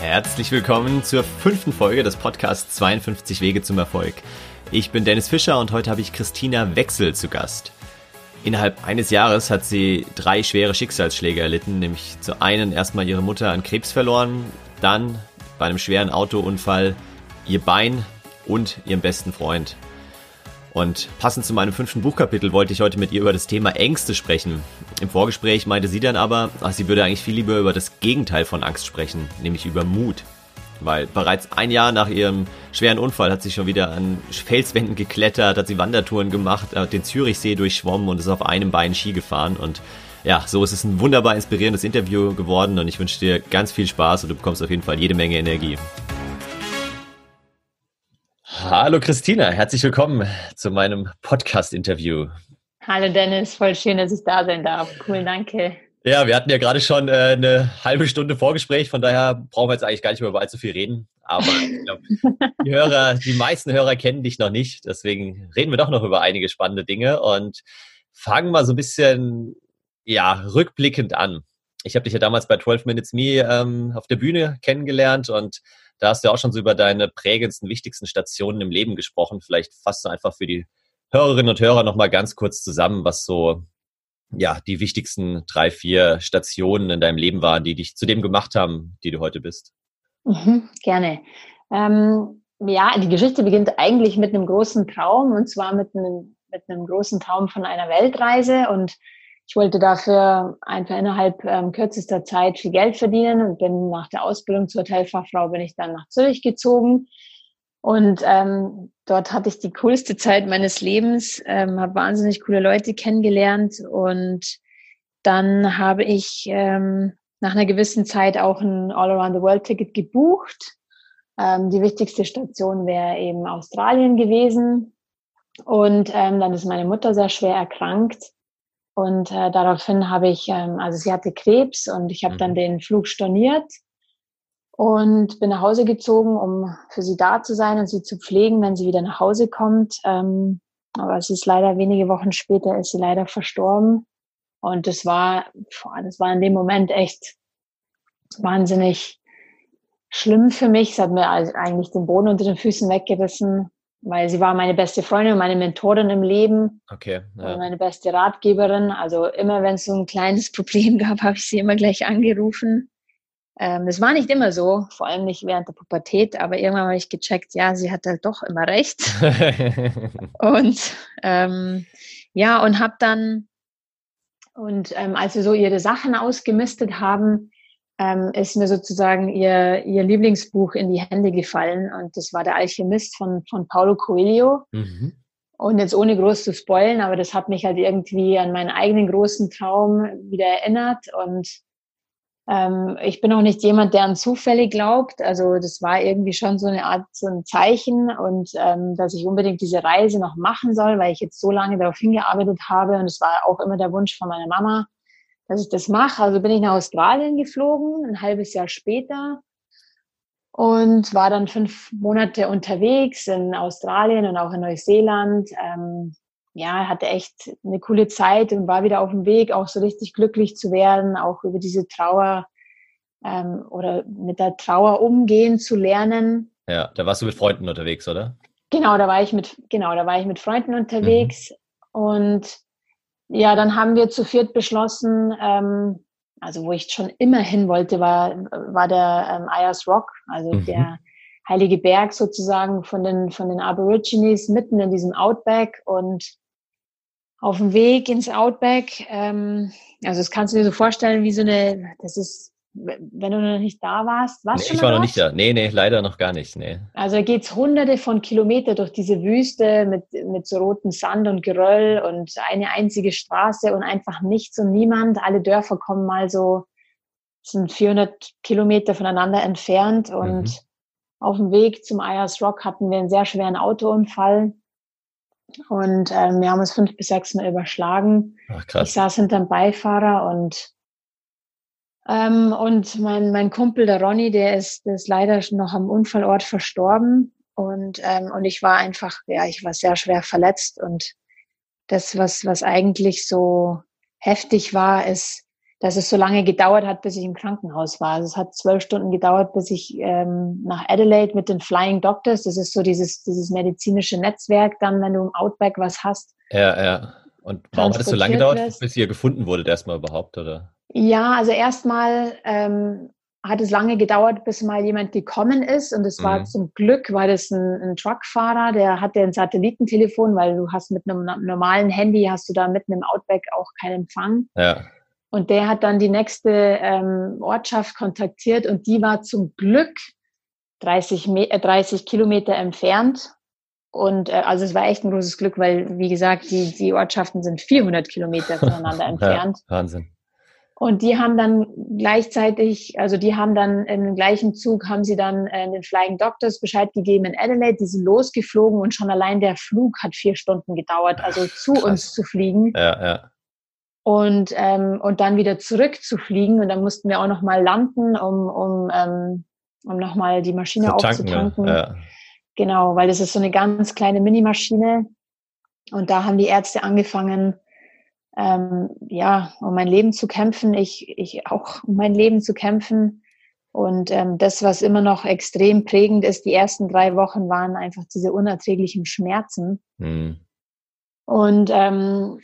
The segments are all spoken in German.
Herzlich willkommen zur fünften Folge des Podcasts 52 Wege zum Erfolg. Ich bin Dennis Fischer und heute habe ich Christina Wechsel zu Gast. Innerhalb eines Jahres hat sie drei schwere Schicksalsschläge erlitten, nämlich zu einen erstmal ihre Mutter an Krebs verloren, dann bei einem schweren Autounfall ihr Bein und ihren besten Freund. Und passend zu meinem fünften Buchkapitel wollte ich heute mit ihr über das Thema Ängste sprechen. Im Vorgespräch meinte sie dann aber, ach, sie würde eigentlich viel lieber über das Gegenteil von Angst sprechen, nämlich über Mut. Weil bereits ein Jahr nach ihrem schweren Unfall hat sie schon wieder an Felswänden geklettert, hat sie Wandertouren gemacht, hat den Zürichsee durchschwommen und ist auf einem Bein Ski gefahren. Und ja, so ist es ein wunderbar inspirierendes Interview geworden und ich wünsche dir ganz viel Spaß und du bekommst auf jeden Fall jede Menge Energie. Hallo Christina, herzlich willkommen zu meinem Podcast-Interview. Hallo Dennis, voll schön, dass ich da sein darf. Cool, danke. Ja, wir hatten ja gerade schon äh, eine halbe Stunde Vorgespräch, von daher brauchen wir jetzt eigentlich gar nicht mehr über allzu viel reden. Aber ich glaube, die Hörer, die meisten Hörer kennen dich noch nicht. Deswegen reden wir doch noch über einige spannende Dinge und fangen mal so ein bisschen ja, rückblickend an. Ich habe dich ja damals bei 12 Minutes Me ähm, auf der Bühne kennengelernt und da hast du ja auch schon so über deine prägendsten, wichtigsten Stationen im Leben gesprochen. Vielleicht fasst du einfach für die Hörerinnen und Hörer nochmal ganz kurz zusammen, was so ja, die wichtigsten drei, vier Stationen in deinem Leben waren, die dich zu dem gemacht haben, die du heute bist. Mhm, gerne. Ähm, ja, die Geschichte beginnt eigentlich mit einem großen Traum und zwar mit einem, mit einem großen Traum von einer Weltreise und ich wollte dafür einfach innerhalb ähm, kürzester Zeit viel Geld verdienen und bin nach der Ausbildung zur Hotelfachfrau bin ich dann nach Zürich gezogen. Und ähm, dort hatte ich die coolste Zeit meines Lebens, ähm, habe wahnsinnig coole Leute kennengelernt und dann habe ich ähm, nach einer gewissen Zeit auch ein All-Around-the-World-Ticket gebucht. Ähm, die wichtigste Station wäre eben Australien gewesen. Und ähm, dann ist meine Mutter sehr schwer erkrankt. Und äh, daraufhin habe ich, ähm, also sie hatte Krebs und ich habe mhm. dann den Flug storniert und bin nach Hause gezogen, um für sie da zu sein und sie zu pflegen, wenn sie wieder nach Hause kommt. Ähm, aber es ist leider wenige Wochen später ist sie leider verstorben. Und das war, boah, das war in dem Moment echt wahnsinnig schlimm für mich. Es hat mir eigentlich den Boden unter den Füßen weggerissen weil sie war meine beste Freundin und meine Mentorin im Leben. Okay. Ja. Und meine beste Ratgeberin. Also immer, wenn es so ein kleines Problem gab, habe ich sie immer gleich angerufen. Ähm, das war nicht immer so, vor allem nicht während der Pubertät, aber irgendwann habe ich gecheckt, ja, sie hat halt doch immer recht. und ähm, ja, und habe dann, und ähm, als wir so ihre Sachen ausgemistet haben, ähm, ist mir sozusagen ihr, ihr Lieblingsbuch in die Hände gefallen und das war Der Alchemist von, von Paulo Coelho. Mhm. Und jetzt ohne groß zu spoilen, aber das hat mich halt irgendwie an meinen eigenen großen Traum wieder erinnert und ähm, ich bin auch nicht jemand, der an Zufälle glaubt. Also das war irgendwie schon so eine Art so ein Zeichen und ähm, dass ich unbedingt diese Reise noch machen soll, weil ich jetzt so lange darauf hingearbeitet habe und es war auch immer der Wunsch von meiner Mama, dass ich das mache. Also bin ich nach Australien geflogen, ein halbes Jahr später und war dann fünf Monate unterwegs in Australien und auch in Neuseeland. Ähm, ja, hatte echt eine coole Zeit und war wieder auf dem Weg, auch so richtig glücklich zu werden, auch über diese Trauer ähm, oder mit der Trauer umgehen zu lernen. Ja, da warst du mit Freunden unterwegs, oder? Genau, da war ich mit, genau, da war ich mit Freunden unterwegs mhm. und ja, dann haben wir zu viert beschlossen, ähm, also wo ich schon immer hin wollte, war, war der ähm, Ayers Rock, also mhm. der heilige Berg sozusagen von den, von den Aborigines mitten in diesem Outback und auf dem Weg ins Outback, ähm, also das kannst du dir so vorstellen wie so eine, das ist wenn du noch nicht da warst. Warst nee, ich war noch nicht da. Nee, nee, leider noch gar nicht. Nee. Also geht's hunderte von Kilometer durch diese Wüste mit, mit so rotem Sand und Geröll und eine einzige Straße und einfach nichts und niemand. Alle Dörfer kommen mal so, sind 400 Kilometer voneinander entfernt und mhm. auf dem Weg zum Ayers Rock hatten wir einen sehr schweren Autounfall. Und ähm, wir haben uns fünf bis sechs Mal überschlagen. Ach, krass. Ich saß hinterm Beifahrer und ähm, und mein, mein Kumpel, der Ronny, der ist, der ist leider noch am Unfallort verstorben. Und, ähm, und ich war einfach, ja, ich war sehr schwer verletzt. Und das, was, was eigentlich so heftig war, ist, dass es so lange gedauert hat, bis ich im Krankenhaus war. Also es hat zwölf Stunden gedauert, bis ich ähm, nach Adelaide mit den Flying Doctors, das ist so dieses, dieses medizinische Netzwerk, dann, wenn du im Outback was hast. Ja, ja. Und warum hat es so lange gedauert, bis ihr gefunden wurdet erstmal überhaupt, oder? Ja, also erstmal ähm, hat es lange gedauert, bis mal jemand gekommen ist. Und es war mhm. zum Glück, war das ein, ein, Truckfahrer, der hatte ein Satellitentelefon, weil du hast mit einem normalen Handy, hast du da mitten im Outback auch keinen Empfang. Ja. Und der hat dann die nächste ähm, Ortschaft kontaktiert und die war zum Glück 30, äh, 30 Kilometer entfernt. Und äh, also es war echt ein großes Glück, weil, wie gesagt, die, die Ortschaften sind 400 Kilometer voneinander entfernt. Ja, Wahnsinn. Und die haben dann gleichzeitig, also die haben dann im gleichen Zug, haben sie dann äh, den Flying Doctors Bescheid gegeben in Adelaide, die sind losgeflogen und schon allein der Flug hat vier Stunden gedauert, also zu Krass. uns zu fliegen. Ja, ja. Und, ähm, und dann wieder zurückzufliegen. Und dann mussten wir auch nochmal landen, um, um, ähm, um nochmal die Maschine Zu aufzutanken. Ja. Genau, weil das ist so eine ganz kleine Minimaschine. Und da haben die Ärzte angefangen, ähm, ja, um mein Leben zu kämpfen, ich, ich auch um mein Leben zu kämpfen. Und ähm, das, was immer noch extrem prägend ist, die ersten drei Wochen waren einfach diese unerträglichen Schmerzen. Mhm. Und ähm,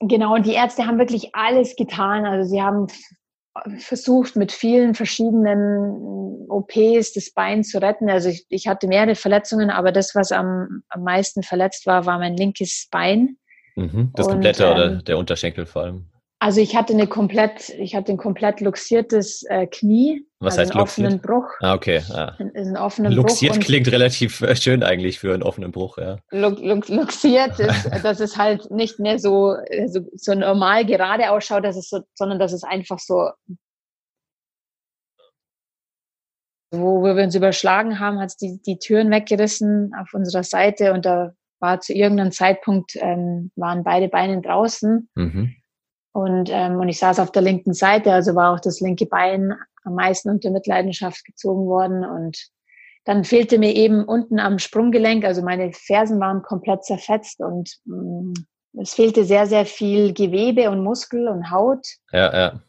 genau, und die Ärzte haben wirklich alles getan. Also sie haben versucht, mit vielen verschiedenen OPs das Bein zu retten. Also ich, ich hatte mehrere Verletzungen, aber das, was am, am meisten verletzt war, war mein linkes Bein. Mhm, das und, komplette ähm, oder der Unterschenkel vor allem? Also ich hatte eine komplett, ich hatte ein komplett luxiertes äh, Knie. Was also heißt einen luxiert? offenen Bruch. Ah, okay. Ja. Einen offenen luxiert Bruch klingt relativ äh, schön eigentlich für einen offenen Bruch, ja. luxiert ist, dass es halt nicht mehr so, so, so normal gerade ausschaut, dass es so, sondern dass es einfach so wo wir uns überschlagen haben, hat es die, die Türen weggerissen auf unserer Seite und da war zu irgendeinem Zeitpunkt, ähm, waren beide Beine draußen. Mhm. Und, ähm, und ich saß auf der linken Seite, also war auch das linke Bein am meisten unter Mitleidenschaft gezogen worden. Und dann fehlte mir eben unten am Sprunggelenk, also meine Fersen waren komplett zerfetzt und mh, mm, es fehlte sehr, sehr viel Gewebe und Muskel und Haut. Ja, ja.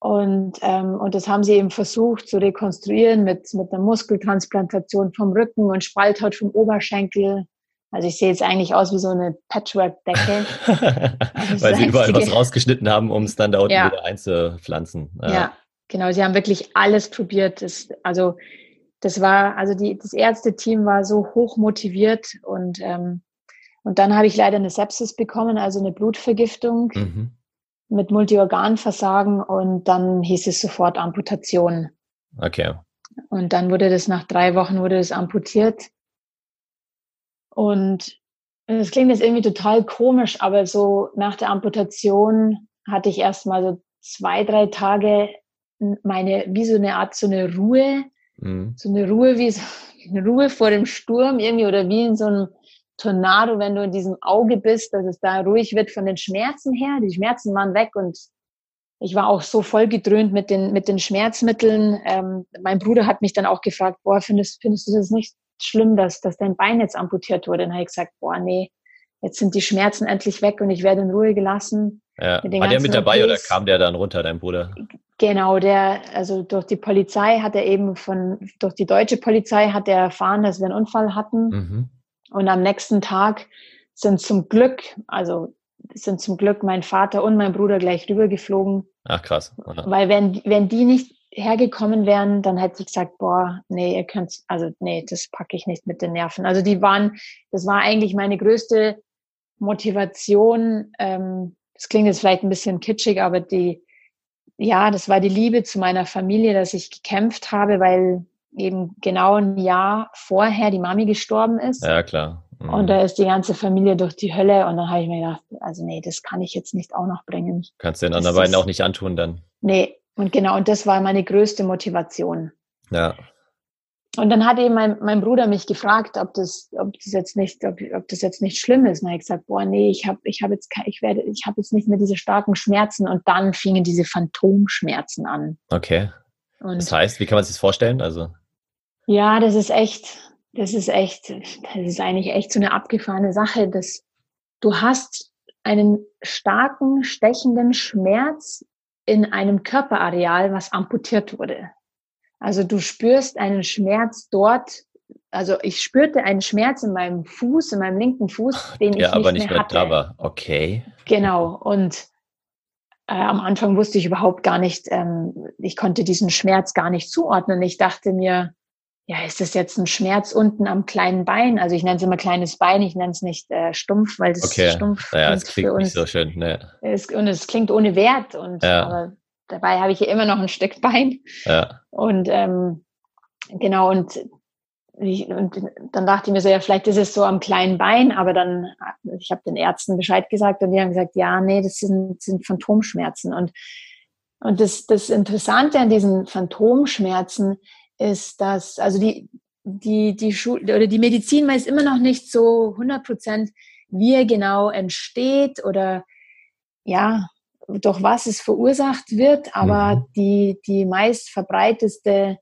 Und, ähm, und das haben sie eben versucht zu rekonstruieren mit, mit einer Muskeltransplantation vom Rücken und Spalthaut vom Oberschenkel also ich sehe jetzt eigentlich aus wie so eine Patchwork-Decke. Weil sie überall was rausgeschnitten haben, um es dann da unten ja. wieder einzupflanzen. Ja. ja. genau. Sie haben wirklich alles probiert. Das, also das war, also die, das Ärzteteam war so hoch motiviert und ähm, und dann habe ich leider eine Sepsis bekommen, also eine Blutvergiftung mhm. mit Multiorganversagen und dann hieß es sofort Amputation. Okay. Und dann wurde das nach drei Wochen wurde das amputiert. Und das klingt jetzt irgendwie total komisch, aber so nach der Amputation hatte ich erst mal so zwei, drei Tage meine, wie so eine Art, so eine Ruhe, mhm. so eine Ruhe, wie so eine Ruhe vor dem Sturm irgendwie oder wie in so einem Tornado, wenn du in diesem Auge bist, dass es da ruhig wird von den Schmerzen her. Die Schmerzen waren weg und ich war auch so voll gedröhnt mit den, mit den Schmerzmitteln. Ähm, mein Bruder hat mich dann auch gefragt, boah, findest, findest du das nicht schlimm, dass, dass dein Bein jetzt amputiert wurde. Dann habe ich gesagt, boah, nee, jetzt sind die Schmerzen endlich weg und ich werde in Ruhe gelassen. Ja. War der mit dabei OPs. oder kam der dann runter, dein Bruder? Genau, der, also durch die Polizei hat er eben von, durch die deutsche Polizei hat er erfahren, dass wir einen Unfall hatten. Mhm. Und am nächsten Tag sind zum Glück, also sind zum Glück mein Vater und mein Bruder gleich rübergeflogen. Ach krass. Aha. Weil wenn, wenn die nicht hergekommen wären, dann hätte ich gesagt, boah, nee, ihr könnt, also nee, das packe ich nicht mit den Nerven. Also die waren, das war eigentlich meine größte Motivation. Ähm, das klingt jetzt vielleicht ein bisschen kitschig, aber die, ja, das war die Liebe zu meiner Familie, dass ich gekämpft habe, weil eben genau ein Jahr vorher die Mami gestorben ist. Ja, klar. Mhm. Und da ist die ganze Familie durch die Hölle und dann habe ich mir gedacht, also nee, das kann ich jetzt nicht auch noch bringen. Kannst du den anderen beiden auch nicht antun dann? Nee, und genau, und das war meine größte Motivation. Ja. Und dann hat eben mein, mein Bruder mich gefragt, ob das, ob das jetzt nicht, ob, ob das jetzt nicht schlimm ist. Und er hat gesagt, boah, nee, ich habe, ich habe jetzt, ich werde, ich habe jetzt nicht mehr diese starken Schmerzen. Und dann fingen diese Phantomschmerzen an. Okay. Und das heißt, wie kann man sich das vorstellen? Also ja, das ist echt, das ist echt, das ist eigentlich echt so eine abgefahrene Sache, dass du hast einen starken, stechenden Schmerz in einem Körperareal, was amputiert wurde. Also du spürst einen Schmerz dort. Also ich spürte einen Schmerz in meinem Fuß, in meinem linken Fuß, den ja, ich aber nicht nicht mehr, mehr hatte. da war. Okay. Genau. Und äh, am Anfang wusste ich überhaupt gar nicht, ähm, ich konnte diesen Schmerz gar nicht zuordnen. Ich dachte mir, ja, ist das jetzt ein Schmerz unten am kleinen Bein? Also ich nenne es immer kleines Bein, ich nenne es nicht äh, stumpf, weil das Okay. stumpf Naja, es klingt nicht so schön. Ne? ist, und es klingt ohne Wert und Ja. aber dabei habe ich ja immer noch ein Stück Bein Ja. und ähm, genau und ich, und dann dachte ich mir so, ja, vielleicht ist es so am kleinen Bein, aber dann, ich habe den Ärzten Bescheid gesagt und die haben gesagt, ja, nee, das sind, sind Phantomschmerzen. Und, und das, das Interessante an diesen Phantomschmerzen ist, dass, also die, die, die Schul oder die Medizin weiß immer noch nicht so 100 Prozent, wie er genau entsteht oder ja, durch was es verursacht wird, aber Mhm. die, die meist verbreiteste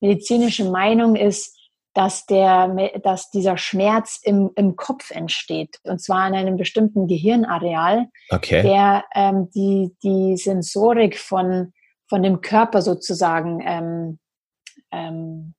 medizinische Meinung ist, dass, der, dass dieser Schmerz im, im Kopf entsteht. Und zwar an einem bestimmten Gehirnareal, Okay. der ähm, die, die Sensorik von, von dem Körper sozusagen ähm, ähm,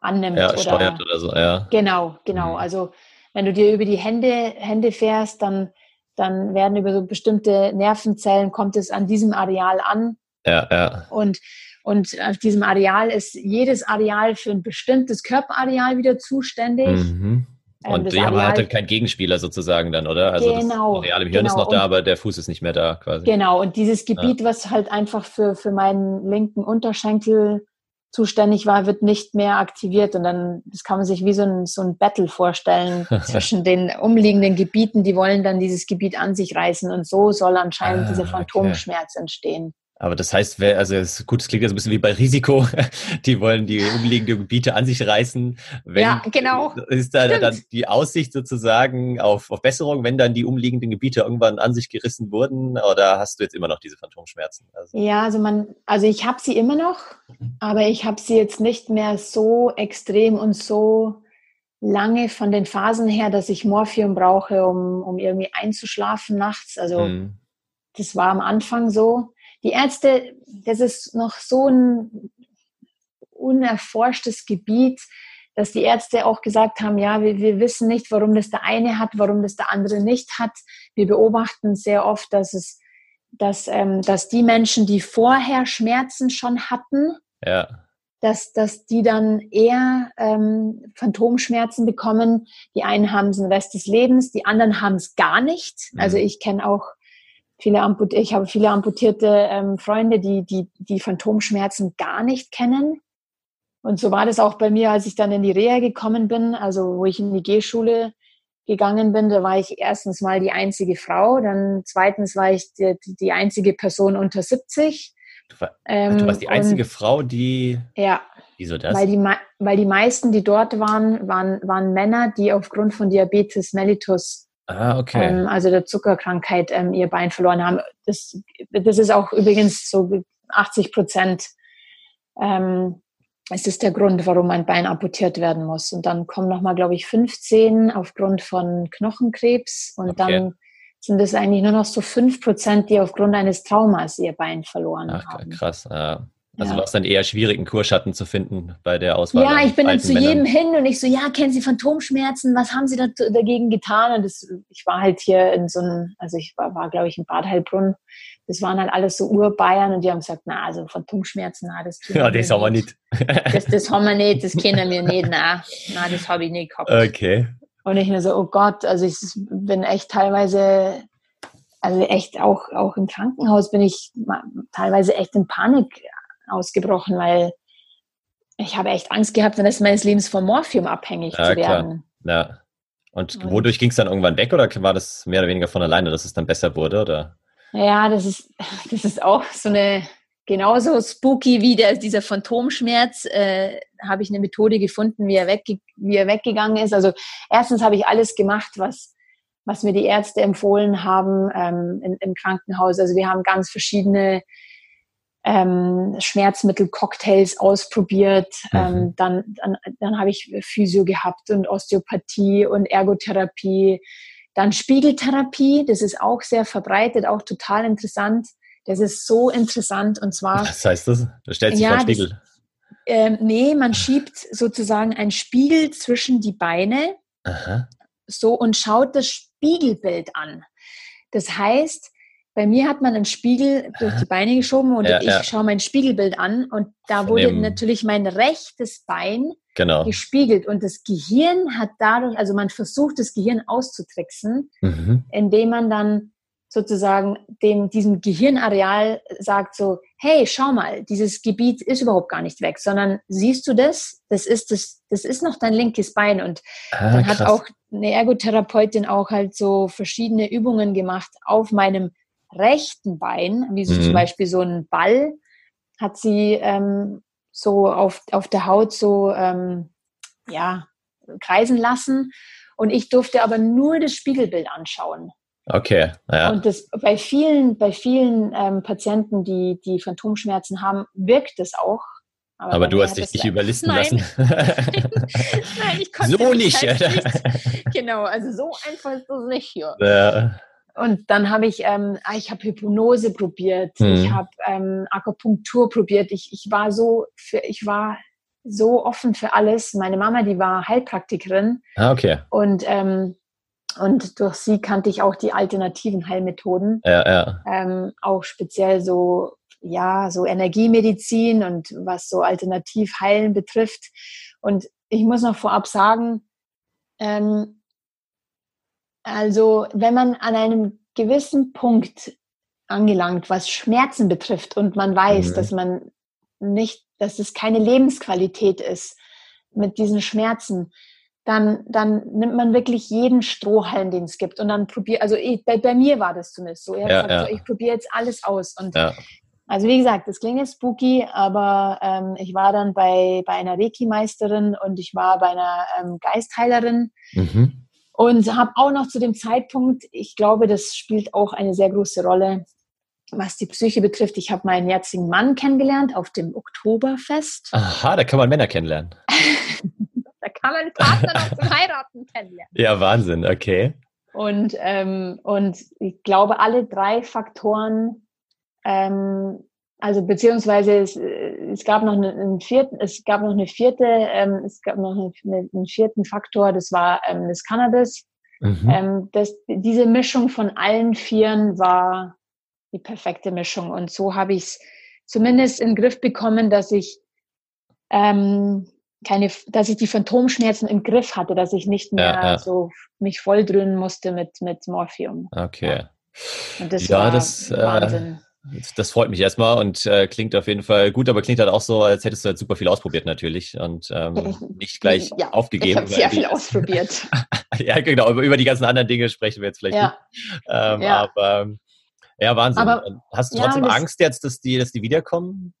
annimmt. ja, oder, steuert oder so, ja. Genau, genau. Mhm. Also wenn du dir über die Hände, Hände fährst, dann, dann werden über so bestimmte Nervenzellen, kommt es an diesem Areal an. Ja, ja. Und, und auf diesem Areal ist jedes Areal für ein bestimmtes Körperareal wieder zuständig. Mhm. Ähm, Und das die haben halt dann keinen Gegenspieler sozusagen dann, oder? Also Genau, das Areal im Hirn ist genau. noch da, Und- aber der Fuß ist nicht mehr da quasi. Genau, und dieses Gebiet, was halt einfach für, für meinen linken Unterschenkel zuständig war, wird nicht mehr aktiviert. Und dann, das kann man sich wie so ein, so ein Battle vorstellen zwischen den umliegenden Gebieten. Die wollen dann dieses Gebiet an sich reißen. Und so soll anscheinend Ah, dieser okay. Phantomschmerz entstehen. Aber das heißt, wer, also es gut, es klingt jetzt ein bisschen wie bei Risiko. Die wollen die umliegenden Gebiete an sich reißen. Wenn, Ja, genau. Ist da Stimmt. dann die Aussicht sozusagen auf, auf Besserung, wenn dann die umliegenden Gebiete irgendwann an sich gerissen wurden? Oder hast du jetzt immer noch diese Phantomschmerzen? Also, Ja, also man, also ich habe sie immer noch, aber ich habe sie jetzt nicht mehr so extrem und so lange von den Phasen her, dass ich Morphium brauche, um, um irgendwie einzuschlafen nachts. Also hm, das war am Anfang so. Die Ärzte, das ist noch so ein unerforschtes Gebiet, dass die Ärzte auch gesagt haben, ja, wir, wir wissen nicht, warum das der eine hat, warum das der andere nicht hat. Wir beobachten sehr oft, dass es, dass, ähm, dass die Menschen, die vorher Schmerzen schon hatten, ja. dass, dass die dann eher ähm, Phantomschmerzen bekommen. Die einen haben es den Rest des Lebens, die anderen haben es gar nicht. Mhm. Also ich kenne auch viele Amput ich habe viele amputierte ähm, Freunde, die, die die Phantomschmerzen gar nicht kennen. Und so war das auch bei mir, als ich dann in die Reha gekommen bin, also wo ich in die G-Schule gegangen bin, da war ich erstens mal die einzige Frau, dann zweitens war ich die, die einzige Person unter 70. Du, war, Ähm, du warst die einzige und, Frau, die. Ja, Wieso das? weil die, weil die meisten, die dort waren, waren, waren Männer, die aufgrund von Diabetes mellitus, ah, okay. ähm, also der Zuckerkrankheit, ähm, ihr Bein verloren haben. Das, das ist auch übrigens so 80 Prozent. Ähm, es ist der Grund, warum ein Bein amputiert werden muss. Und dann kommen nochmal, glaube ich, 15 aufgrund von Knochenkrebs. Und Okay. dann sind es eigentlich nur noch so 5 Prozent, die aufgrund eines Traumas ihr Bein verloren Ach, haben. krass. Ja. Also Ja. war es dann eher schwierig, einen Kurschatten zu finden bei der Auswahl. Ja, ich bin dann zu Männern. jedem hin und ich so, ja, kennen Sie Phantomschmerzen? Was haben Sie da, dagegen getan? Und das, ich war halt hier in so einem, also ich war, war glaube ich, in Bad Heilbrunn. Das waren halt alles so Urbayern und die haben gesagt, na, also Phantomschmerzen, na, das Ja, das haben wir nicht. Das, das haben wir nicht, das kennen wir nicht, na, na, das habe ich nicht gehabt. Okay. Und ich nur so, oh Gott, also ich bin echt teilweise, also echt auch, auch im Krankenhaus bin ich teilweise echt in Panik ausgebrochen, weil ich habe echt Angst gehabt, den Rest meines Lebens vom Morphium abhängig Ja, zu klar. werden. Ja. Und Und- wodurch ging es dann irgendwann weg oder war das mehr oder weniger von alleine, dass es dann besser wurde? Oder? Ja, das ist, das ist auch so eine, genauso spooky wie der, dieser Phantomschmerz, äh, habe ich eine Methode gefunden, wie er, wegge wie er weggegangen ist. Also erstens habe ich alles gemacht, was, was mir die Ärzte empfohlen haben ähm, in, im Krankenhaus. Also wir haben ganz verschiedene ähm, Schmerzmittel-Cocktails ausprobiert. Mhm. Ähm, dann dann, dann habe ich Physio gehabt und Osteopathie und Ergotherapie. Dann Spiegeltherapie, das ist auch sehr verbreitet, auch total interessant. Das ist so interessant und zwar. Was heißt das? Da stellt sich ja, vor Spiegel. ähm, nee, man schiebt sozusagen einen Spiegel zwischen die Beine Aha. so und schaut das Spiegelbild an. Das heißt, bei mir hat man einen Spiegel durch die Beine geschoben und ja, ich ja. schaue mein Spiegelbild an und da wurde natürlich mein rechtes Bein genau. gespiegelt und das Gehirn hat dadurch, also man versucht das Gehirn auszutricksen, mhm. indem man dann sozusagen dem, diesem Gehirnareal sagt so, hey, schau mal, dieses Gebiet ist überhaupt gar nicht weg, sondern siehst du das? Das ist das, das ist noch dein linkes Bein. Und ah, dann hat auch eine Ergotherapeutin auch halt so verschiedene Übungen gemacht auf meinem rechten Bein, wie so mhm. zum Beispiel so ein Ball, hat sie ähm, so auf, auf der Haut so ähm, ja, kreisen lassen. Und ich durfte aber nur das Spiegelbild anschauen. Okay. Ja. Und das bei vielen, bei vielen ähm, Patienten, die, die Phantomschmerzen haben, wirkt es auch. Aber, aber du hast dich nicht überlisten Nein. lassen. Nein, ich konnte so nicht. nicht. Genau, also so einfach ist das nicht hier. Ja. Und dann habe ich, ähm, ah, ich habe Hypnose probiert, hm. ich habe ähm, Akupunktur probiert. Ich, ich war so, für, ich war so offen für alles. Meine Mama, die war Heilpraktikerin. Ah, okay. Und ähm, und durch sie kannte ich auch die alternativen Heilmethoden. Ja, ja. Ähm, auch speziell so, ja, so Energiemedizin und was so Alternativheilen betrifft. Und ich muss noch vorab sagen, ähm, also wenn man an einem gewissen Punkt angelangt, was Schmerzen betrifft und man weiß, mhm. dass man nicht, dass es keine Lebensqualität ist mit diesen Schmerzen, dann, dann nimmt man wirklich jeden Strohhalm, den es gibt. Und dann probiert, also ich, bei, bei, mir war das zumindest so. Ich, ja, ja. so, ich probiere jetzt alles aus. Und ja. also wie gesagt, das klingt jetzt spooky, aber ähm, ich war dann bei, bei einer Reiki-Meisterin und ich war bei einer ähm, Geistheilerin. Mhm. Und habe auch noch zu dem Zeitpunkt, ich glaube, das spielt auch eine sehr große Rolle, was die Psyche betrifft. Ich habe meinen jetzigen Mann kennengelernt auf dem Oktoberfest. Aha, da kann man Männer kennenlernen. Da kann man Partner noch zum Heiraten kennenlernen. Ja, Wahnsinn, okay. Und, ähm, und ich glaube, alle drei Faktoren, ähm, also beziehungsweise es, es gab noch einen vierten, es gab noch eine vierte, ähm, es gab noch eine, einen vierten Faktor, das war ähm, das Cannabis. Mhm. Ähm, das, diese Mischung von allen Vieren war die perfekte Mischung. Und so habe ich es zumindest in den Griff bekommen, dass ich ähm, keine, dass ich die Phantomschmerzen im Griff hatte, dass ich nicht mehr ja, ja. so mich volldröhnen musste mit, mit Morphium. Okay. Ja. Und das ja, war das, äh, Wahnsinn. Äh, das freut mich erstmal und äh, klingt auf jeden Fall gut, aber klingt halt auch so, als hättest du halt super viel ausprobiert natürlich und ähm, nicht gleich ja, aufgegeben. Ich habe sehr viel ausprobiert. ja, genau, über, über die ganzen anderen Dinge sprechen wir jetzt vielleicht ja. nicht. Ähm, ja. Aber ja, Wahnsinn. Aber, Hast du trotzdem Angst jetzt, dass die, dass die wiederkommen?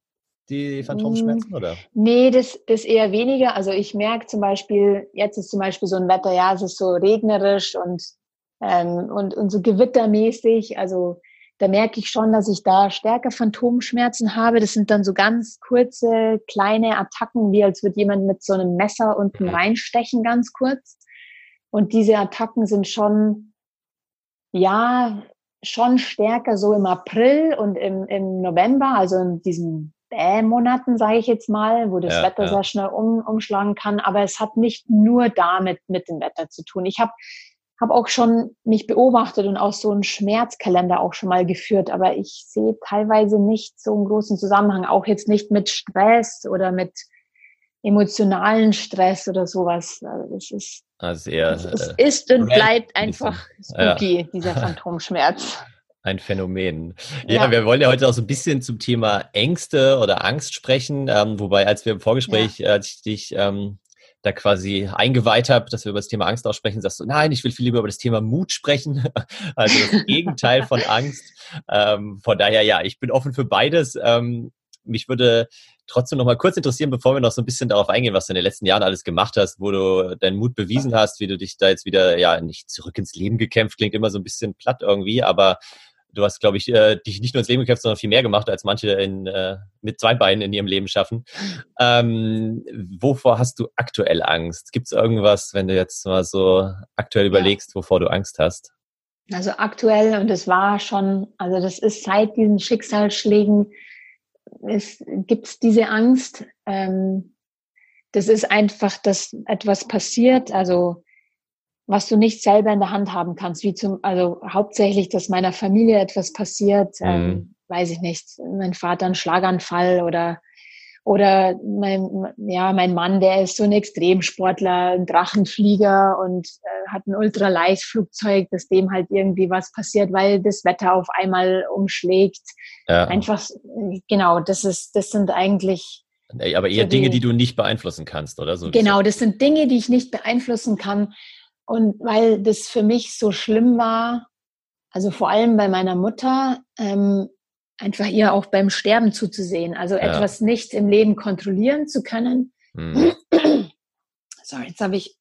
die Phantomschmerzen, hm, oder? Nee, das, das eher weniger. Also ich merke zum Beispiel, jetzt ist zum Beispiel so ein Wetter, ja, es ist so regnerisch und, ähm, und, und so gewittermäßig. Also da merke ich schon, dass ich da stärker Phantomschmerzen habe. Das sind dann so ganz kurze, kleine Attacken, wie als würde jemand mit so einem Messer unten mhm. reinstechen, ganz kurz. Und diese Attacken sind schon, ja, schon stärker so im April und im, im November, also in diesem Bäh-Monaten, sage ich jetzt mal, wo das ja, Wetter ja. sehr schnell um, umschlagen kann. Aber es hat nicht nur damit mit dem Wetter zu tun. Ich habe hab auch schon mich beobachtet und auch so einen Schmerzkalender auch schon mal geführt, aber ich sehe teilweise nicht so einen großen Zusammenhang, auch jetzt nicht mit Stress oder mit emotionalen Stress oder sowas. Also das ist, also eher, es, es äh, ist und bleibt einfach spooky, ja. dieser Phantomschmerz ein Phänomen. Ja, ja, wir wollen ja heute auch so ein bisschen zum Thema Ängste oder Angst sprechen. Ähm, wobei, als wir im Vorgespräch, ja. als ich dich ähm, da quasi eingeweiht habe, dass wir über das Thema Angst aussprechen, sagst du, nein, ich will viel lieber über das Thema Mut sprechen. also das Gegenteil von Angst. Ähm, von daher, ja, ich bin offen für beides. Ähm, mich würde trotzdem noch mal kurz interessieren, bevor wir noch so ein bisschen darauf eingehen, was du in den letzten Jahren alles gemacht hast, wo du deinen Mut bewiesen hast, wie du dich da jetzt wieder, ja, nicht zurück ins Leben gekämpft, klingt immer so ein bisschen platt irgendwie, aber du hast, glaube ich, äh, dich nicht nur ins Leben gekämpft, sondern viel mehr gemacht, als manche in, äh, mit zwei Beinen in ihrem Leben schaffen. Ähm, wovor hast du aktuell Angst? Gibt es irgendwas, wenn du jetzt mal so aktuell überlegst, wovor du Angst hast? Also aktuell, und das war schon, also das ist seit diesen Schicksalsschlägen, es gibt diese Angst. Ähm, das ist einfach, dass etwas passiert, also was du nicht selber in der Hand haben kannst, wie zum, also hauptsächlich, dass meiner Familie etwas passiert, mhm. ähm, weiß ich nicht, mein Vater einen Schlaganfall oder oder mein, ja, mein Mann, der ist so ein Extremsportler, ein Drachenflieger und äh, hat ein Ultraleichtflugzeug, dass dem halt irgendwie was passiert, weil das Wetter auf einmal umschlägt. Ja. Einfach, genau, das ist, das sind eigentlich. Aber eher so Dinge, die, die du nicht beeinflussen kannst, oder so? Genau, das sind Dinge, die ich nicht beeinflussen kann. Und weil das für mich so schlimm war, also vor allem bei meiner Mutter, ähm, einfach ihr auch beim Sterben zuzusehen. Also ja. etwas nicht im Leben kontrollieren zu können. Mhm. Sorry, jetzt habe ich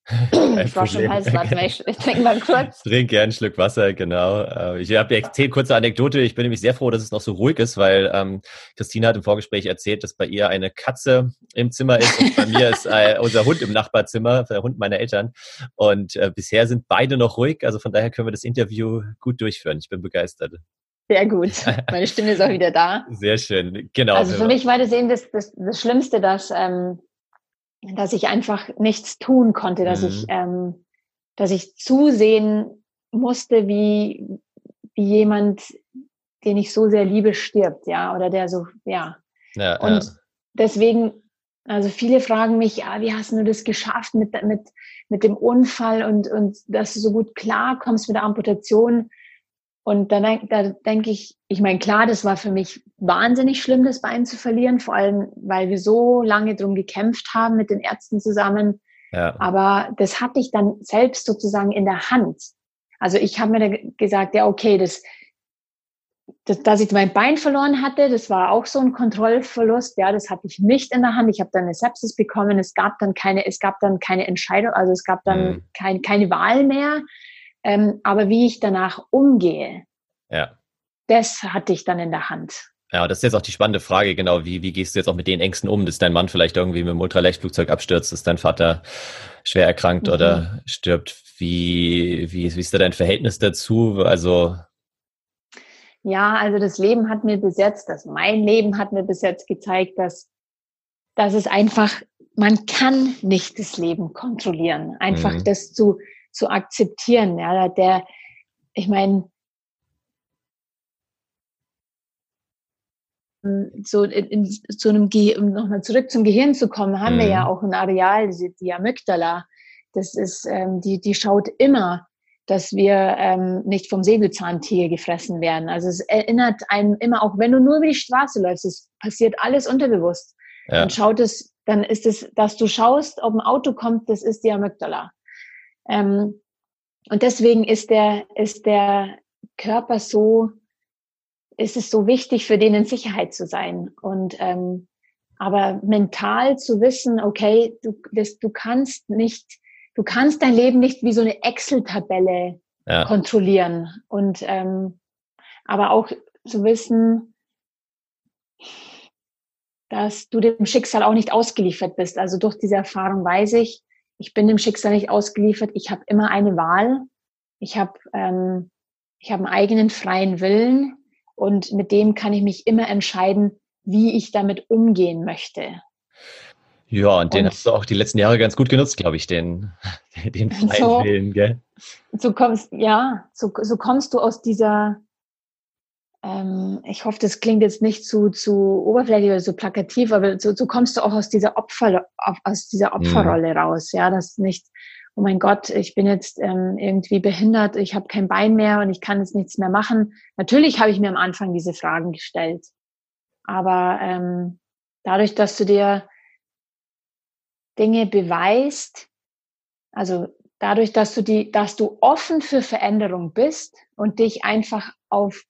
Frosch im Hals. Warte mal, ich, ich trinke mal kurz. Trink gerne einen Schluck Wasser, genau. Äh, ich habe erzählt, kurze Anekdote. Ich bin nämlich sehr froh, dass es noch so ruhig ist, weil ähm, Christina hat im Vorgespräch erzählt, dass bei ihr eine Katze im Zimmer ist und bei mir ist äh, unser Hund im Nachbarzimmer, der Hund meiner Eltern. Und äh, bisher sind beide noch ruhig, also von daher können wir das Interview gut durchführen. Ich bin begeistert. Sehr gut. Meine Stimme ist auch wieder da. Sehr schön. Genau. Also für mich war das eben das, das, das Schlimmste, dass, ähm, dass ich einfach nichts tun konnte, dass mhm. ich, ähm, dass ich zusehen musste, wie, wie jemand, den ich so sehr liebe, stirbt, ja, oder der so, ja. ja Und ja. deswegen, also viele fragen mich, ja, wie hast du das geschafft mit, mit, mit dem Unfall und, und dass du so gut klarkommst mit der Amputation? Und dann da denke ich, ich meine, klar, das war für mich wahnsinnig schlimm, das Bein zu verlieren, vor allem, weil wir so lange drum gekämpft haben mit den Ärzten zusammen. Ja. Aber das hatte ich dann selbst sozusagen in der Hand. Also ich habe mir gesagt, ja, okay, das, das, dass ich mein Bein verloren hatte, das war auch so ein Kontrollverlust. Ja, das hatte ich nicht in der Hand. Ich habe dann eine Sepsis bekommen. Es gab dann keine, es gab dann keine Entscheidung, also es gab dann mhm. kein, keine Wahl mehr. Ähm, aber wie ich danach umgehe, ja. das hatte ich dann in der Hand. Ja, das ist jetzt auch die spannende Frage, genau. Wie, wie gehst du jetzt auch mit den Ängsten um, dass dein Mann vielleicht irgendwie mit dem Ultraleichtflugzeug abstürzt, dass dein Vater schwer erkrankt mhm. oder stirbt? Wie, wie, wie ist da dein Verhältnis dazu? Also. Ja, also das Leben hat mir bis jetzt, das mein Leben hat mir bis jetzt gezeigt, dass, dass es einfach, man kann nicht das Leben kontrollieren. Einfach mhm. das zu, zu akzeptieren. Ja, der, ich meine, so in, in so einem Ge um nochmal zurück zum Gehirn zu kommen, haben mhm. wir ja mhm. auch ein Areal, die, die Amygdala. Das ist, ähm, die, die schaut immer, dass wir ähm, nicht vom Säbelzahntiger gefressen werden. Also es erinnert einem immer, auch wenn du nur über die Straße läufst, es passiert alles unterbewusst. Ja. Dann schaut es, dann ist es, dass du schaust, ob ein Auto kommt, das ist die Amygdala. Ähm, und deswegen ist der, ist der Körper so, ist es so wichtig, für den in Sicherheit zu sein. Und ähm, aber mental zu wissen, okay, du, das, du kannst nicht, du kannst dein Leben nicht wie so eine Excel-Tabelle ja. kontrollieren. Und ähm, aber auch zu wissen, dass du dem Schicksal auch nicht ausgeliefert bist. Also durch diese Erfahrung weiß ich, ich bin dem Schicksal nicht ausgeliefert. Ich habe immer eine Wahl. Ich habe ähm, ich habe einen eigenen freien Willen und mit dem kann ich mich immer entscheiden, wie ich damit umgehen möchte. Ja, und den und, hast du auch die letzten Jahre ganz gut genutzt, glaube ich, den, den freien so, Willen, gell? So kommst, ja, so, so kommst du aus dieser, ähm, ich hoffe, das klingt jetzt nicht zu, zu oberflächlich oder so plakativ, aber so, so kommst du auch aus dieser Opfer, aus dieser mhm. Opferrolle mhm. raus, ja, das nicht, oh mein Gott, ich bin jetzt ähm, irgendwie behindert, ich habe kein Bein mehr und ich kann jetzt nichts mehr machen. Natürlich habe ich mir am Anfang diese Fragen gestellt, aber ähm, dadurch, dass du dir Dinge beweist, also dadurch, dass du die, dass du offen für Veränderung bist und dich einfach auf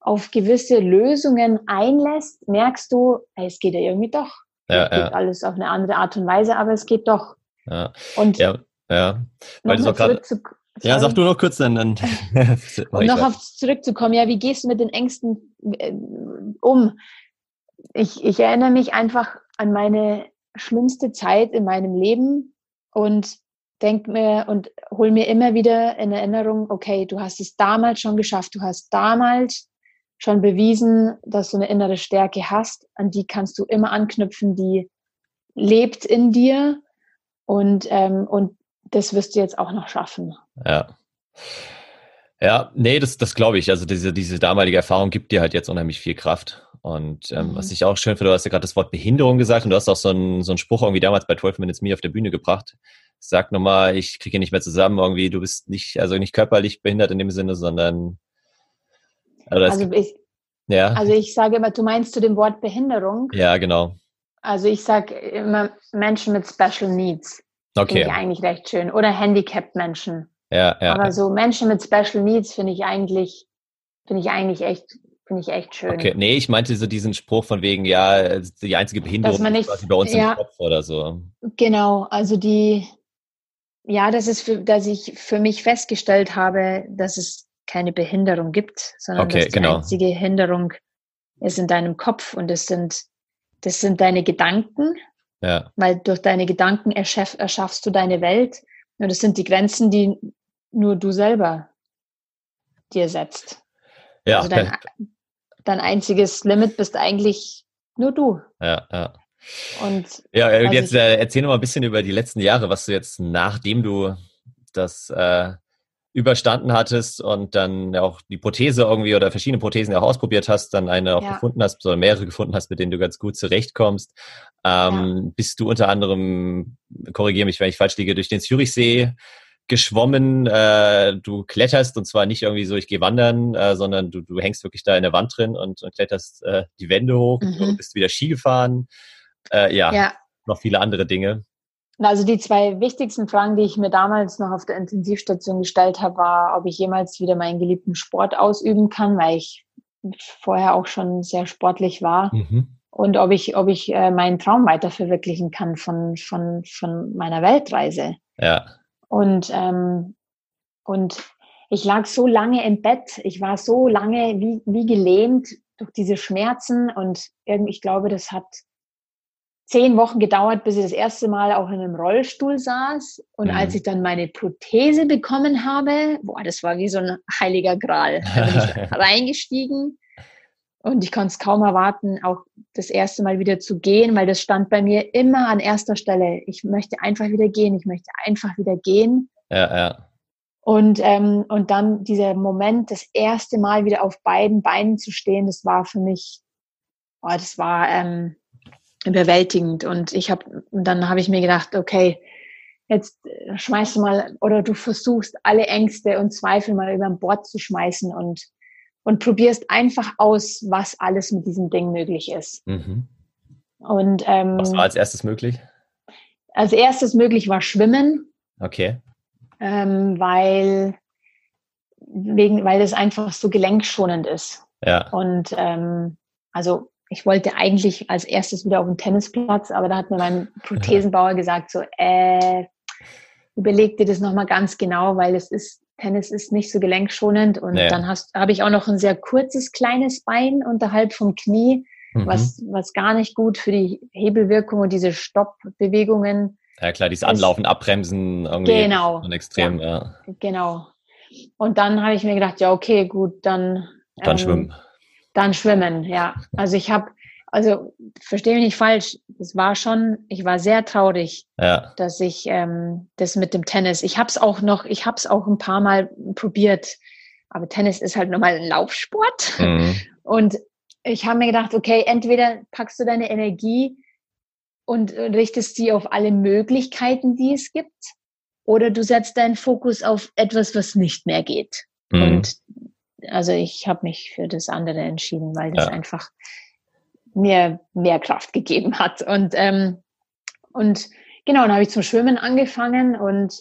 auf gewisse Lösungen einlässt, merkst du, es geht ja irgendwie doch. Ja, es geht ja. alles auf eine andere Art und Weise, aber es geht doch. Ja. Und ja, ja. Weil du grad, ja, sag du noch kurz dann. dann um noch auf zurückzukommen, ja, wie gehst du mit den Ängsten äh, um? Ich, ich erinnere mich einfach an meine schlimmste Zeit in meinem Leben und denke mir und hol mir immer wieder in Erinnerung, okay, du hast es damals schon geschafft, du hast damals schon bewiesen, dass du eine innere Stärke hast, an die kannst du immer anknüpfen, die lebt in dir und, ähm, und das wirst du jetzt auch noch schaffen. Ja. Ja, nee, das, das glaube ich. Also diese, diese damalige Erfahrung gibt dir halt jetzt unheimlich viel Kraft. Und ähm, mhm. was ich auch schön finde, du hast ja gerade das Wort Behinderung gesagt und du hast auch so einen, so einen Spruch irgendwie damals bei 12 Minutes Me auf der Bühne gebracht. Sag nochmal, ich kriege hier nicht mehr zusammen, irgendwie, du bist nicht, also nicht körperlich behindert in dem Sinne, sondern also, ich, ja. also ich sage immer, du meinst zu dem Wort Behinderung? Ja, genau. Also ich sage immer Menschen mit Special Needs. Okay. Finde ich eigentlich recht schön. Oder Handicapped Menschen. Ja, ja. Aber so Menschen mit Special Needs finde ich eigentlich, finde ich eigentlich echt, finde ich echt schön. Okay, nee, ich meinte so diesen Spruch von wegen, ja, die einzige Behinderung nicht, ist bei uns ja, im Kopf oder so. Genau, also die, ja, das ist für, dass ich für mich festgestellt habe, dass es keine Behinderung gibt, sondern okay, dass die genau. einzige Hinderung ist in deinem Kopf und das sind, das sind deine Gedanken, ja. weil durch deine Gedanken erschaff, erschaffst du deine Welt und das sind die Grenzen, die nur du selber dir setzt. Ja. Also dein, dein einziges Limit bist eigentlich nur du. Ja, ja. Und ja, also jetzt äh, erzähl noch mal ein bisschen über die letzten Jahre, was du jetzt, nachdem du das äh, überstanden hattest und dann auch die Prothese irgendwie oder verschiedene Prothesen auch ausprobiert hast, dann eine auch ja. gefunden hast oder mehrere gefunden hast, mit denen du ganz gut zurechtkommst, ähm, ja. bist du unter anderem, korrigiere mich, wenn ich falsch liege, durch den Zürichsee geschwommen, äh, du kletterst und zwar nicht irgendwie so, ich gehe wandern, äh, sondern du, du hängst wirklich da in der Wand drin und, und kletterst äh, die Wände hoch, mhm. du bist wieder Ski gefahren, äh, ja, ja, noch viele andere Dinge. Also die zwei wichtigsten Fragen, die ich mir damals noch auf der Intensivstation gestellt habe, war, ob ich jemals wieder meinen geliebten Sport ausüben kann, weil ich vorher auch schon sehr sportlich war. Mhm. Und ob ich, ob ich äh, meinen Traum weiter verwirklichen kann von, von, von meiner Weltreise. Ja. Und, ähm, und ich lag so lange im Bett, ich war so lange wie, wie gelähmt durch diese Schmerzen und irgendwie, ich glaube, das hat zehn Wochen gedauert, bis ich das erste Mal auch in einem Rollstuhl saß. Und mhm. als ich dann meine Prothese bekommen habe, boah, das war wie so ein heiliger Gral. Da bin ich reingestiegen und ich konnte es kaum erwarten, auch das erste Mal wieder zu gehen, weil das stand bei mir immer an erster Stelle. Ich möchte einfach wieder gehen, ich möchte einfach wieder gehen. Ja, ja. Und, ähm, und dann dieser Moment, das erste Mal wieder auf beiden Beinen zu stehen, das war für mich, oh, das war, ähm, überwältigend. Und ich habe, dann habe ich mir gedacht, okay, jetzt schmeißt du mal oder du versuchst alle Ängste und Zweifel mal über Bord zu schmeißen und und probierst einfach aus, was alles mit diesem Ding möglich ist. Mhm. Und ähm, was war als erstes möglich? Als erstes möglich war Schwimmen. Okay. Ähm, weil wegen, weil es einfach so gelenkschonend ist. Ja. Und ähm, also ich wollte eigentlich als erstes wieder auf den Tennisplatz, aber da hat mir mein Prothesenbauer gesagt, so, äh, überleg dir das nochmal ganz genau, weil es ist, Tennis ist nicht so gelenkschonend und nee. dann habe ich auch noch ein sehr kurzes, kleines Bein unterhalb vom Knie, mhm. was, was gar nicht gut für die Hebelwirkung und diese Stoppbewegungen. Ja klar, dieses Anlaufen, Abbremsen irgendwie genau, und extrem, ja, ja. Genau. Und dann habe ich mir gedacht, ja, okay, gut, dann. Dann ähm, schwimmen. Dann schwimmen, ja. Also ich habe, also verstehe mich nicht falsch, es war schon, ich war sehr traurig, ja. dass ich ähm, das mit dem Tennis, ich habe es auch noch, ich habe es auch ein paar Mal probiert, aber Tennis ist halt nochmal ein Laufsport. Mhm. Und ich habe mir gedacht, okay, entweder packst du deine Energie und richtest sie auf alle Möglichkeiten, die es gibt, oder du setzt deinen Fokus auf etwas, was nicht mehr geht. Mhm. Und also ich habe mich für das andere entschieden, weil das ja. einfach mir mehr Kraft gegeben hat. Und, ähm, und genau, dann habe ich zum Schwimmen angefangen und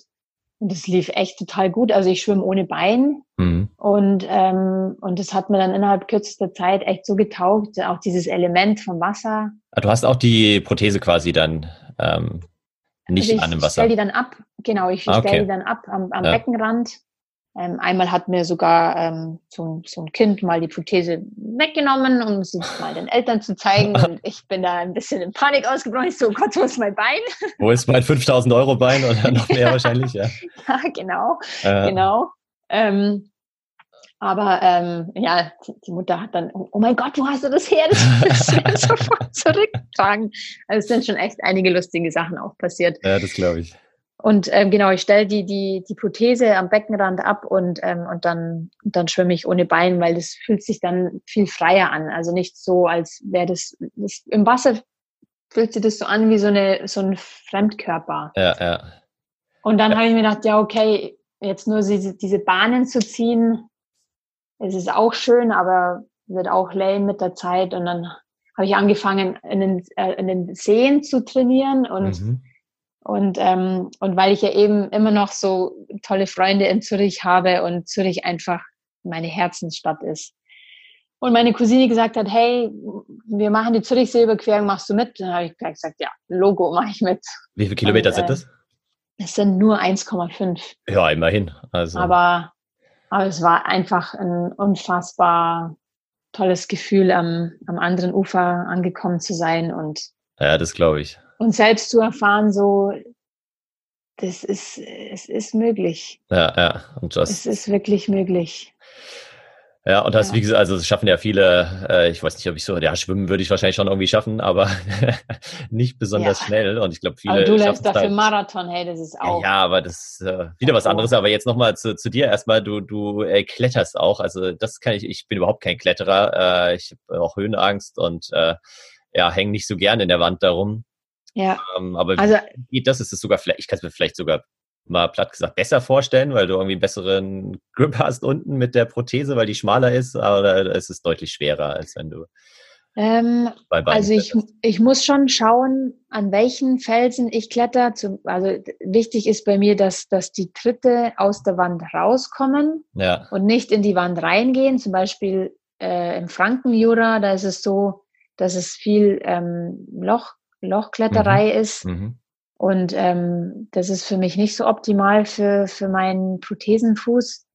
das lief echt total gut. Also ich schwimme ohne Bein mhm. und ähm, und das hat mir dann innerhalb kürzester Zeit echt so getaugt, auch dieses Element vom Wasser. Ah, du hast auch die Prothese quasi dann ähm, nicht also an dem Wasser. Ich stelle die dann ab, genau, ich ah, okay. stelle die dann ab am, am ja. Beckenrand Ähm, einmal hat mir sogar ähm, so, so, ein Kind mal die Prothese weggenommen, um sie mal den Eltern zu zeigen. Und ich bin da ein bisschen in Panik ausgebrochen. Ich so, oh Gott, wo ist mein Bein? Wo ist mein 5000 Euro Bein oder noch mehr wahrscheinlich? Ja, ja genau, äh. genau. Ähm, aber ähm, ja, die, Mutter hat dann, oh mein Gott, wo hast du das her? Das willst du sofort zurücktragen. Also es sind schon echt einige lustige Sachen auch passiert. Ja, das glaube ich. Und ähm, genau, ich stelle die, die, die Prothese am Beckenrand ab und, ähm, und dann, dann schwimme ich ohne Bein, weil das fühlt sich dann viel freier an. Also nicht so, als wäre das, das im Wasser fühlt sich das so an wie so, eine, so ein Fremdkörper. Ja, ja. Und dann ja. habe ich mir gedacht, ja, okay, jetzt nur diese, diese Bahnen zu ziehen, es ist auch schön, aber wird auch lame mit der Zeit. Und dann habe ich angefangen, in den, äh, in den Seen zu trainieren und mhm und, ähm, und weil ich ja eben immer noch so tolle Freunde in Zürich habe und Zürich einfach meine Herzensstadt ist. Und meine Cousine gesagt hat, hey, wir machen die Zürichseeüberquerung, machst du mit? Dann habe ich gesagt, ja, Logo mache ich mit. Wie viele Kilometer und, sind das? Es sind nur 1,5. Ja, immerhin. Also. Aber, aber es war einfach ein unfassbar tolles Gefühl, am, am anderen Ufer angekommen zu sein. Und ja, das glaube ich und selbst zu erfahren, so, das ist, es ist möglich. Ja, ja. Und das, es ist wirklich möglich. Ja, und das, ja. wie gesagt, also das schaffen ja viele, äh, ich weiß nicht, ob ich so, ja, schwimmen würde ich wahrscheinlich schon irgendwie schaffen, aber nicht besonders ja. schnell. Und ich glaube, viele. Aber du läufst dafür halt, Marathon, hey, das ist auch. Ja, aber das ist äh, wieder was anderes. Aber jetzt nochmal zu, zu dir erstmal, du, du äh, kletterst auch. Also das kann ich, ich bin überhaupt kein Kletterer. Äh, ich habe auch Höhenangst und äh, ja, hänge nicht so gern in der Wand darum. Ja. Ähm, aber also, wie das ist es sogar vielleicht, ich kann es mir vielleicht sogar mal platt gesagt besser vorstellen, weil du irgendwie einen besseren Grip hast unten mit der Prothese, weil die schmaler ist, aber es ist deutlich schwerer, als wenn du. Ähm, also ich, ich muss schon schauen, an welchen Felsen ich kletter. also wichtig ist bei mir, dass, dass die Tritte aus der Wand rauskommen ja. und nicht in die Wand reingehen. Zum Beispiel äh, im Frankenjura, da ist es so, dass es viel ähm, Loch Lochkletterei mhm. ist. Mhm. Und ähm, das ist für mich nicht so optimal für, für meinen Prothesenfuß.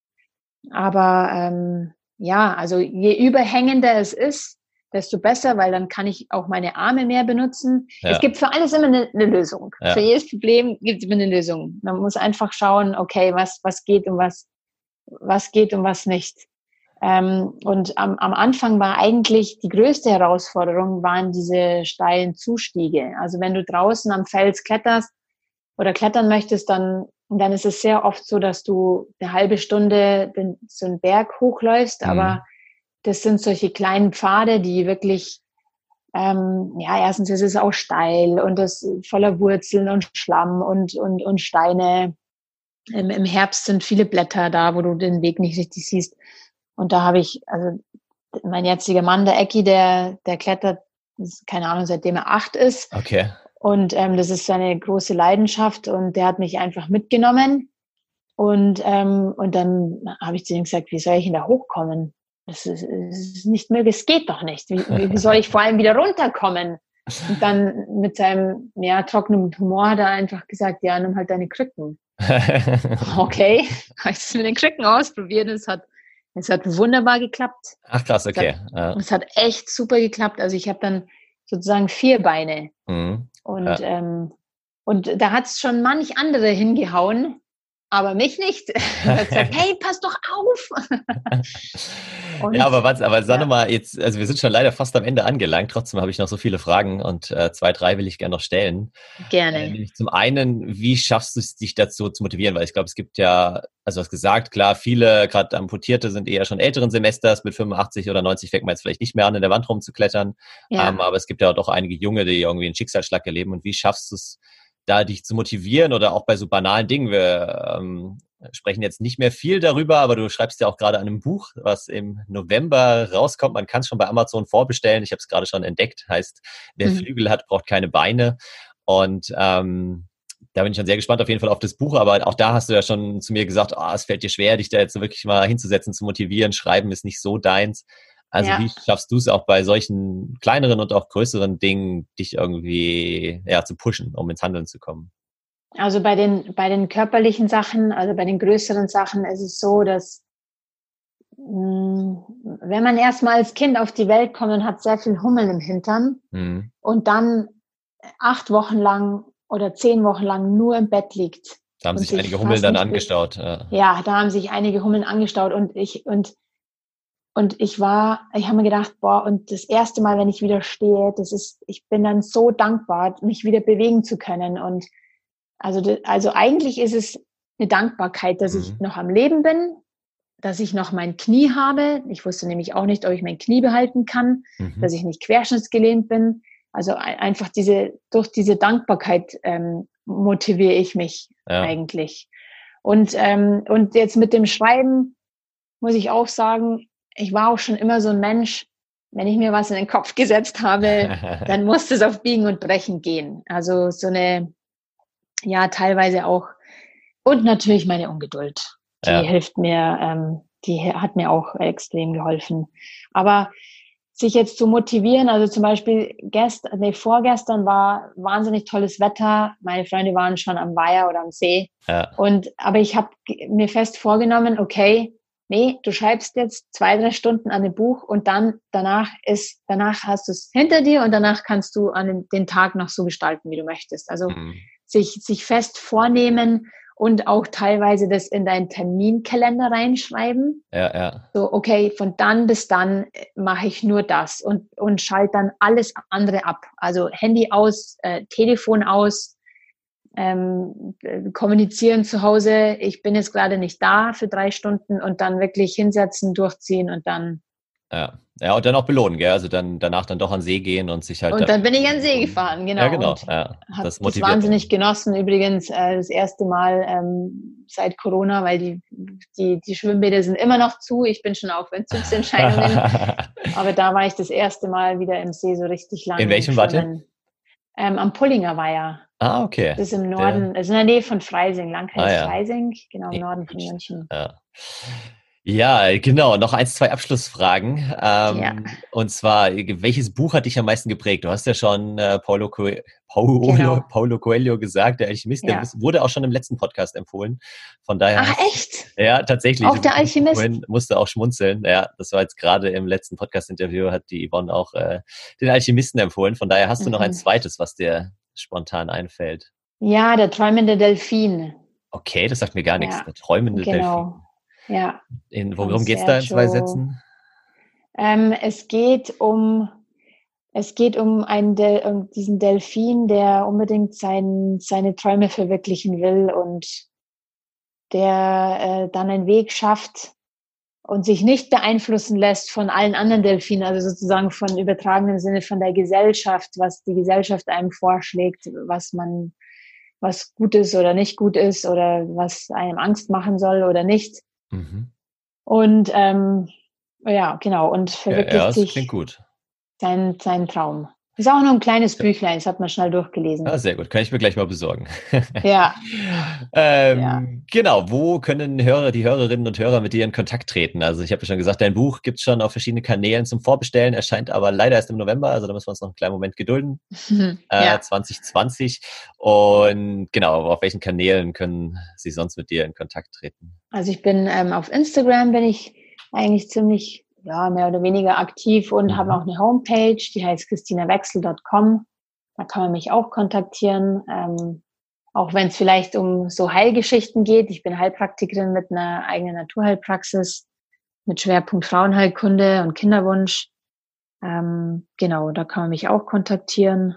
Aber ähm, ja, also je überhängender es ist, desto besser, weil dann kann ich auch meine Arme mehr benutzen. Ja. Es gibt für alles immer eine, eine Lösung. Ja. Für jedes Problem gibt es immer eine Lösung. Man muss einfach schauen, okay, was, was geht und was, was geht und was nicht. Ähm, und am, am Anfang war eigentlich die größte Herausforderung, waren diese steilen Zustiege. Also wenn du draußen am Fels kletterst oder klettern möchtest, dann, dann ist es sehr oft so, dass du eine halbe Stunde den, so einen Berg hochläufst, mhm. aber das sind solche kleinen Pfade, die wirklich ähm, ja, erstens ist es auch steil und das voller Wurzeln und Schlamm und, und, und Steine. Im, Im Herbst sind viele Blätter da, wo du den Weg nicht richtig siehst. Und da habe ich, also mein jetziger Mann, der Ecki, der, der klettert, keine Ahnung, seitdem er acht ist. Okay. Und ähm, das ist seine große Leidenschaft und der hat mich einfach mitgenommen. Und, ähm, und dann habe ich zu ihm gesagt, wie soll ich denn da hochkommen? Das ist, ist nicht möglich, es geht doch nicht. Wie, wie soll ich vor allem wieder runterkommen? Und dann mit seinem ja, trockenen Humor hat er einfach gesagt, ja, nimm halt deine Krücken. okay, habe ich das mit den Krücken ausprobiert und es hat es hat wunderbar geklappt. Ach krass, okay. Es hat, ja. es hat echt super geklappt. Also ich habe dann sozusagen vier Beine. Mhm. Und, ja. ähm, und da hat es schon manch andere hingehauen, aber mich nicht. Hey, pass doch auf. ja, aber was, aber sag ja. mal, jetzt, also wir sind schon leider fast am Ende angelangt, trotzdem habe ich noch so viele Fragen und äh, zwei, drei will ich gerne noch stellen. Gerne. Äh, zum einen, wie schaffst du es, dich dazu zu motivieren? Weil ich glaube, es gibt ja, also du hast gesagt, klar, viele, gerade Amputierte, sind eher schon älteren Semesters, mit 85 oder 90 fängt man jetzt vielleicht nicht mehr an, in der Wand rumzuklettern. Ja. Ähm, aber es gibt ja auch doch einige Junge, die irgendwie einen Schicksalsschlag erleben. Und wie schaffst du es, da dich zu motivieren oder auch bei so banalen Dingen. Wir ähm, sprechen jetzt nicht mehr viel darüber, aber du schreibst ja auch gerade an einem Buch, was im November rauskommt. Man kann es schon bei Amazon vorbestellen. Ich habe es gerade schon entdeckt. Heißt, wer mhm. Flügel hat, braucht keine Beine. Und ähm, da bin ich schon sehr gespannt auf jeden Fall auf das Buch, aber auch da hast du ja schon zu mir gesagt, oh, es fällt dir schwer, dich da jetzt wirklich mal hinzusetzen, zu motivieren. Schreiben ist nicht so deins. Also ja. wie schaffst du es auch bei solchen kleineren und auch größeren Dingen, dich irgendwie ja, zu pushen, um ins Handeln zu kommen? Also bei den, bei den körperlichen Sachen, also bei den größeren Sachen ist es so, dass mh, hm, wenn man erstmal als Kind auf die Welt kommt und hat sehr viel Hummeln im Hintern mhm. und dann acht Wochen lang oder zehn Wochen lang nur im Bett liegt. Da haben sich einige Hummeln dann angestaut. Ja. ja, da haben sich einige Hummeln angestaut und ich und und ich war, ich habe mir gedacht, boah, und das erste Mal, wenn ich wieder stehe, das ist, ich bin dann so dankbar, mich wieder bewegen zu können. Und also, also eigentlich ist es eine Dankbarkeit, dass mhm. ich noch am Leben bin, dass ich noch mein Knie habe. Ich wusste nämlich auch nicht, ob ich mein Knie behalten kann, mhm. dass ich nicht querschnittsgelehnt bin. Also einfach diese, durch diese Dankbarkeit ähm, motiviere ich mich ja. eigentlich. Und, ähm, und jetzt mit dem Schreiben muss ich auch sagen, ich war auch schon immer so ein Mensch, wenn ich mir was in den Kopf gesetzt habe, dann musste es auf Biegen und Brechen gehen. Also so eine, ja, teilweise auch, und natürlich meine Ungeduld. Die ja. hilft mir, ähm, die hat mir auch extrem geholfen. Aber sich jetzt zu motivieren, also zum Beispiel gestern, nee, vorgestern war wahnsinnig tolles Wetter. Meine Freunde waren schon am Weiher oder am See. Ja. Und, aber ich habe mir fest vorgenommen, okay, nee, du schreibst jetzt zwei, drei Stunden an dem Buch und dann danach ist, danach hast du es hinter dir und danach kannst du an den, den Tag noch so gestalten, wie du möchtest. Also mhm. sich, sich fest vornehmen und auch teilweise das in deinen Terminkalender reinschreiben. Ja, ja. So, okay, von dann bis dann mache ich nur das und, und schalte dann alles andere ab. Also Handy aus, äh, Telefon aus, ähm, kommunizieren zu Hause, ich bin jetzt gerade nicht da für drei Stunden und dann wirklich hinsetzen, durchziehen und dann. Ja, ja und dann auch belohnen, gell? Also dann danach dann doch an See gehen und sich halt. Und dann bin ich an See gefahren, genau. Ja, genau. Ja, das, das wahnsinnig genossen. Übrigens äh, das erste Mal ähm, seit Corona, weil die, die, die Schwimmbäder sind immer noch zu. Ich bin schon auf Entzugsentscheidungen. aber da war ich das erste Mal wieder im See so richtig lang. In welchem wart ihr? Ähm, am Pullinger Weiher. Ah, okay. Das ist im Norden, der, also in der Nähe von Freising, Landkreis ah, ja. Freising, genau im Norden von München. Ja. Ja, genau. Noch eins, zwei Abschlussfragen. Ähm, ja. Und zwar, welches Buch hat dich am meisten geprägt? Du hast ja schon äh, Paulo, Co Paulo, genau. Paulo Coelho gesagt, der Alchemist, ja. der wurde auch schon im letzten Podcast empfohlen. Von daher. Ach, echt? Ja, tatsächlich. Auch der Alchemist? Musste auch schmunzeln. Ja, das war jetzt gerade im letzten Podcast-Interview, hat die Yvonne auch äh, den Alchemisten empfohlen. Von daher hast du mhm. noch ein mhm. zweites, was dir spontan einfällt. Ja, der träumende Delfin. Okay, das sagt mir gar nichts. Ja, der träumende genau. Delfin. Ja. In, worum geht es da in zwei Sätzen? Ähm, es geht um es geht um einen Del um diesen Delfin, der unbedingt sein, seine Träume verwirklichen will und der äh, dann einen Weg schafft und sich nicht beeinflussen lässt von allen anderen Delfinen, also sozusagen von übertragenem Sinne von der Gesellschaft, was die Gesellschaft einem vorschlägt, was man, was gut ist oder nicht gut ist oder was einem Angst machen soll oder nicht, Mhm. Und ähm, ja, genau, und verwirklicht ja, ja, sich gut. Sein, sein Traum. Ist auch nur ein kleines Büchlein, das hat man schnell durchgelesen. Ah, sehr gut, kann ich mir gleich mal besorgen. Ja. ähm, ja. Genau, wo können Hörer, die Hörerinnen und Hörer mit dir in Kontakt treten? Also ich habe ja schon gesagt, dein Buch gibt es schon auf verschiedenen Kanälen zum Vorbestellen, erscheint aber leider erst im November, also da müssen wir uns noch einen kleinen Moment gedulden. ja. äh, 2020. Und genau, auf welchen Kanälen können sie sonst mit dir in Kontakt treten? Also ich bin ähm, auf Instagram, bin ich eigentlich ziemlich ja, mehr oder weniger aktiv und mhm. habe auch eine Homepage, die heißt christinawechsel.com. Da kann man mich auch kontaktieren. Ähm, auch wenn es vielleicht um so Heilgeschichten geht. Ich bin Heilpraktikerin mit einer eigenen Naturheilpraxis mit Schwerpunkt Frauenheilkunde und Kinderwunsch. Ähm, genau, da kann man mich auch kontaktieren.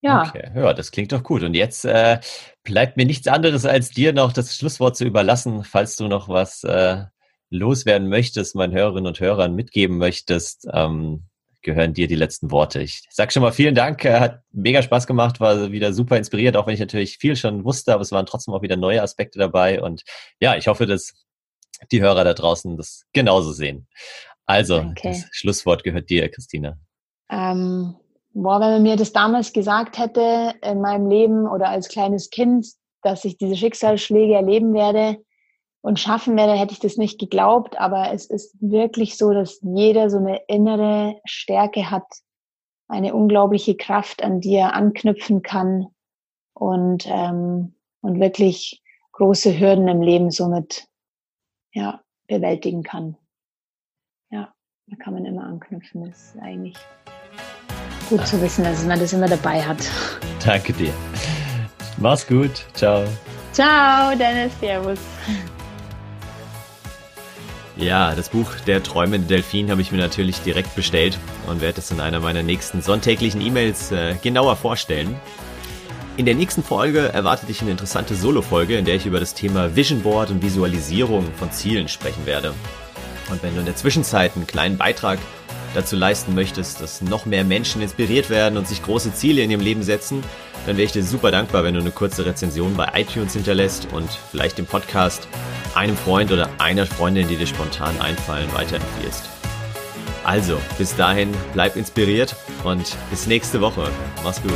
Ja. Okay, ja, das klingt doch gut. Und jetzt äh, bleibt mir nichts anderes, als dir noch das Schlusswort zu überlassen, falls du noch was äh, loswerden möchtest, meinen Hörerinnen und Hörern mitgeben möchtest, ähm, gehören dir die letzten Worte. Ich sag schon mal vielen Dank, äh, hat mega Spaß gemacht, war wieder super inspiriert, auch wenn ich natürlich viel schon wusste, aber es waren trotzdem auch wieder neue Aspekte dabei und ja, ich hoffe, dass die Hörer da draußen das genauso sehen. Also, okay. das Schlusswort gehört dir, Christina. Ähm, boah, wenn man mir das damals gesagt hätte in meinem Leben oder als kleines Kind, dass ich diese Schicksalsschläge erleben werde, und schaffen werde, hätte ich das nicht geglaubt. Aber es ist wirklich so, dass jeder so eine innere Stärke hat, eine unglaubliche Kraft, an die er anknüpfen kann. Und ähm, und wirklich große Hürden im Leben somit ja, bewältigen kann. Ja, da kann man immer anknüpfen. Das ist eigentlich gut zu wissen, dass man das immer dabei hat. Danke dir. Mach's gut. Ciao. Ciao, Dennis. Servus. Ja, das Buch Der träumende Delfin habe ich mir natürlich direkt bestellt und werde es in einer meiner nächsten sonntäglichen E-Mails äh, genauer vorstellen. In der nächsten Folge erwartet dich eine interessante Solo-Folge, in der ich über das Thema Vision Board und Visualisierung von Zielen sprechen werde. Und wenn du in der Zwischenzeit einen kleinen Beitrag dazu leisten möchtest, dass noch mehr Menschen inspiriert werden und sich große Ziele in ihrem Leben setzen, dann wäre ich dir super dankbar, wenn du eine kurze Rezension bei iTunes hinterlässt und vielleicht den Podcast einem Freund oder einer Freundin, die dir spontan einfallen, weiterempfiehlst. Also, bis dahin, bleib inspiriert und bis nächste Woche. Mach's gut.